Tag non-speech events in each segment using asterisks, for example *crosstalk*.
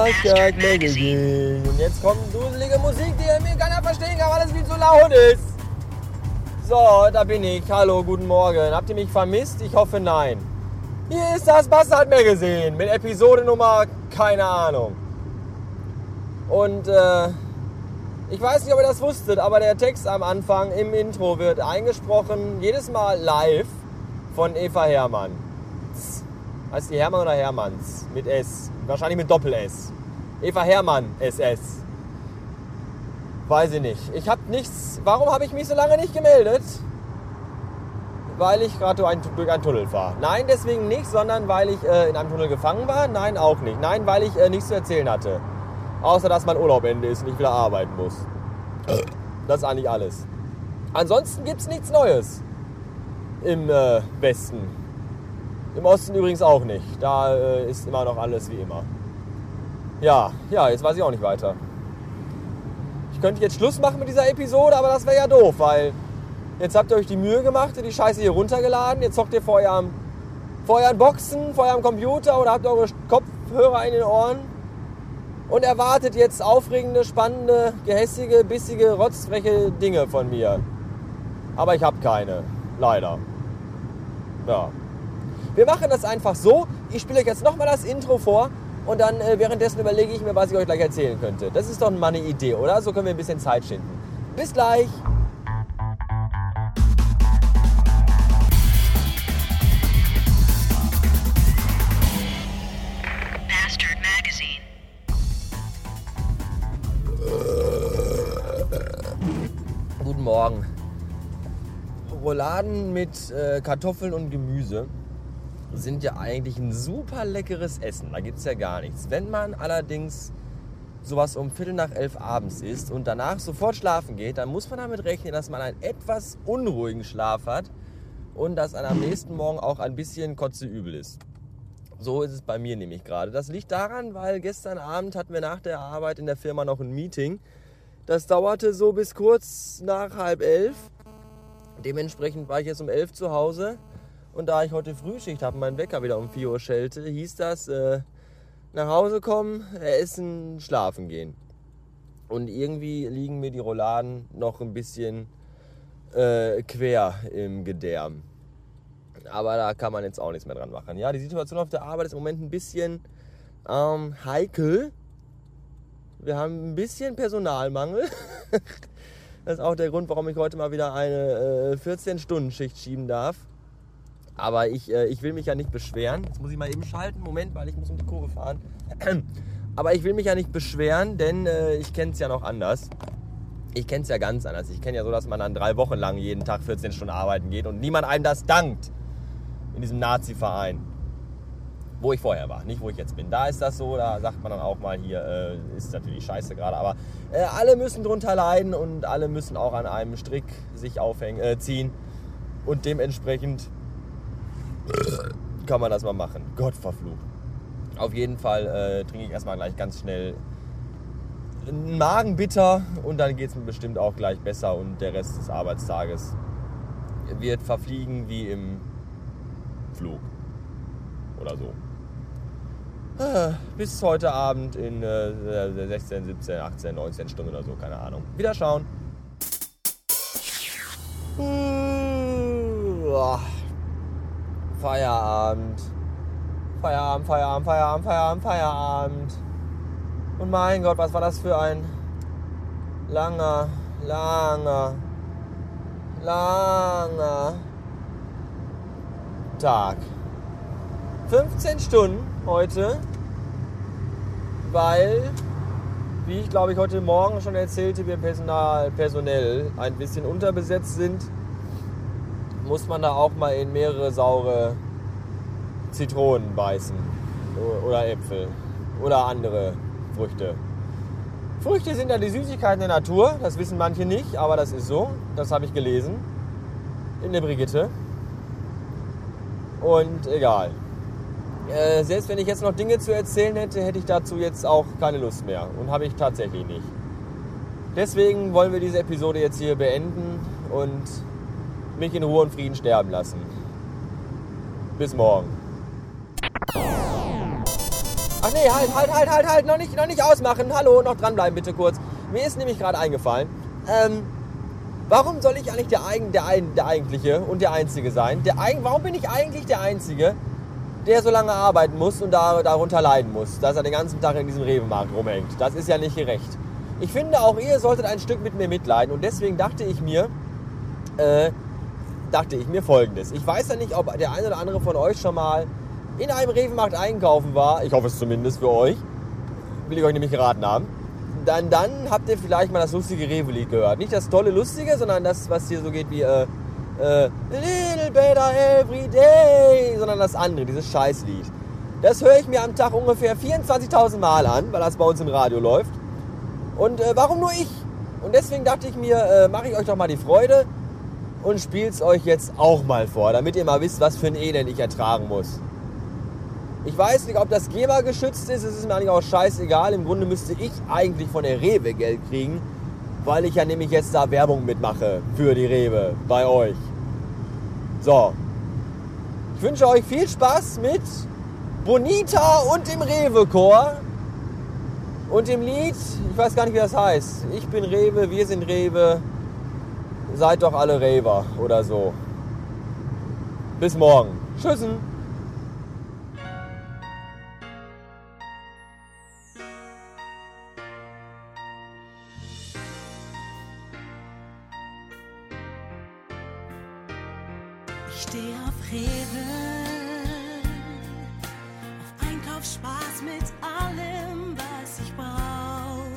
Bastard Magazine. Und jetzt kommt duselige Musik, die mir keiner verstehen kann, weil es viel zu laut ist. So, da bin ich. Hallo, guten Morgen. Habt ihr mich vermisst? Ich hoffe nein. Hier ist das Bastard Magazine mit Episode Nummer keine Ahnung. Und äh, ich weiß nicht, ob ihr das wusstet, aber der Text am Anfang im Intro wird eingesprochen, jedes Mal live von Eva Hermann. Heißt die Hermann oder Hermanns? Mit S. Wahrscheinlich mit Doppel-S. Eva Hermann SS. Weiß ich nicht. Ich habe nichts. Warum habe ich mich so lange nicht gemeldet? Weil ich gerade durch einen Tunnel fahre. Nein, deswegen nicht, sondern weil ich äh, in einem Tunnel gefangen war. Nein, auch nicht. Nein, weil ich äh, nichts zu erzählen hatte. Außer, dass mein Urlaub Ende ist und ich wieder arbeiten muss. Das ist eigentlich alles. Ansonsten gibt es nichts Neues im äh, Westen. Im Osten übrigens auch nicht. Da äh, ist immer noch alles wie immer. Ja, ja, jetzt weiß ich auch nicht weiter. Ich könnte jetzt Schluss machen mit dieser Episode, aber das wäre ja doof, weil jetzt habt ihr euch die Mühe gemacht und die Scheiße hier runtergeladen. Jetzt hockt ihr vor eurem, vor euren Boxen, vor eurem Computer oder habt eure Kopfhörer in den Ohren und erwartet jetzt aufregende, spannende, gehässige, bissige, rotzfreche Dinge von mir. Aber ich habe keine. Leider. Ja. Wir machen das einfach so. Ich spiele euch jetzt nochmal das Intro vor und dann äh, währenddessen überlege ich mir, was ich euch gleich erzählen könnte. Das ist doch mal eine Idee, oder? So können wir ein bisschen Zeit schinden. Bis gleich! Guten Morgen. Rouladen mit äh, Kartoffeln und Gemüse sind ja eigentlich ein super leckeres Essen. Da gibt es ja gar nichts. Wenn man allerdings sowas um Viertel nach elf abends isst und danach sofort schlafen geht, dann muss man damit rechnen, dass man einen etwas unruhigen Schlaf hat und dass einem am nächsten Morgen auch ein bisschen kotzeübel ist. So ist es bei mir nämlich gerade. Das liegt daran, weil gestern Abend hatten wir nach der Arbeit in der Firma noch ein Meeting. Das dauerte so bis kurz nach halb elf. Dementsprechend war ich jetzt um elf zu Hause. Und da ich heute Frühschicht habe, mein Wecker wieder um 4 Uhr schellte, hieß das, äh, nach Hause kommen, essen, schlafen gehen. Und irgendwie liegen mir die Rouladen noch ein bisschen äh, quer im Gedärm. Aber da kann man jetzt auch nichts mehr dran machen. Ja, die Situation auf der Arbeit ist im Moment ein bisschen ähm, heikel. Wir haben ein bisschen Personalmangel. *laughs* das ist auch der Grund, warum ich heute mal wieder eine äh, 14-Stunden-Schicht schieben darf. Aber ich, äh, ich will mich ja nicht beschweren. Jetzt muss ich mal eben schalten. Moment, weil ich muss um die Kurve fahren. *clears throat* Aber ich will mich ja nicht beschweren, denn äh, ich kenne es ja noch anders. Ich kenne es ja ganz anders. Ich kenne ja so, dass man dann drei Wochen lang jeden Tag 14 Stunden arbeiten geht und niemand einem das dankt. In diesem Nazi-Verein. Wo ich vorher war, nicht wo ich jetzt bin. Da ist das so, da sagt man dann auch mal hier, äh, ist natürlich scheiße gerade, aber äh, alle müssen drunter leiden und alle müssen auch an einem Strick sich aufhängen, äh, ziehen. Und dementsprechend kann man das mal machen. Gott verflucht. Auf jeden Fall äh, trinke ich erstmal gleich ganz schnell einen Magenbitter und dann geht es mir bestimmt auch gleich besser und der Rest des Arbeitstages wird verfliegen wie im Flug. Oder so. Ah, Bis heute Abend in äh, 16, 17, 18, 19 Stunden oder so, keine Ahnung. Wieder schauen. Feierabend. Feierabend, Feierabend, Feierabend, Feierabend, Feierabend. Und mein Gott, was war das für ein langer, langer, langer Tag. 15 Stunden heute, weil, wie ich glaube ich heute Morgen schon erzählte, wir Personal, personell ein bisschen unterbesetzt sind muss man da auch mal in mehrere saure Zitronen beißen. Oder Äpfel. Oder andere Früchte. Früchte sind ja die Süßigkeiten der Natur. Das wissen manche nicht, aber das ist so. Das habe ich gelesen. In der Brigitte. Und egal. Äh, selbst wenn ich jetzt noch Dinge zu erzählen hätte, hätte ich dazu jetzt auch keine Lust mehr. Und habe ich tatsächlich nicht. Deswegen wollen wir diese Episode jetzt hier beenden und mich in Ruhe und Frieden sterben lassen. Bis morgen. Ach nee, halt, halt, halt, halt, halt, noch nicht, noch nicht ausmachen. Hallo, noch dranbleiben bitte kurz. Mir ist nämlich gerade eingefallen, ähm, warum soll ich eigentlich der, Eigen, der, Ein- der Eigentliche und der Einzige sein? Der Eigen, warum bin ich eigentlich der Einzige, der so lange arbeiten muss und da, darunter leiden muss, dass er den ganzen Tag in diesem Rewe-Markt rumhängt? Das ist ja nicht gerecht. Ich finde, auch ihr solltet ein Stück mit mir mitleiden und deswegen dachte ich mir, äh, dachte ich mir folgendes. Ich weiß ja nicht, ob der eine oder andere von euch schon mal in einem Rewe-Markt einkaufen war. Ich hoffe es zumindest für euch. Will ich euch nämlich geraten haben. Dann, dann habt ihr vielleicht mal das lustige Rewe-Lied gehört. Nicht das tolle Lustige, sondern das, was hier so geht wie äh, äh, Little better every day, sondern das andere, dieses Scheißlied. Das höre ich mir am Tag ungefähr 24.000 Mal an, weil das bei uns im Radio läuft. Und äh, warum nur ich? Und deswegen dachte ich mir, äh, mache ich euch doch mal die Freude und spiel's euch jetzt auch mal vor, damit ihr mal wisst, was für ein Elend ich ertragen muss. Ich weiß nicht, ob das GEMA geschützt ist, es ist mir eigentlich auch scheißegal. Im Grunde müsste ich eigentlich von der Rewe Geld kriegen, weil ich ja nämlich jetzt da Werbung mitmache für die Rewe bei euch. So. Ich wünsche euch viel Spaß mit Bonita und dem Rewe-Chor. Und dem Lied, ich weiß gar nicht, wie das heißt. Ich bin Rewe, wir sind Rewe. Seid doch alle Rever oder so. Bis morgen. Tschüssen. Ich stehe auf Rewe, auf Einkaufsspaß mit allem, was ich brauch.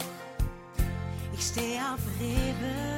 Ich stehe auf Rewe,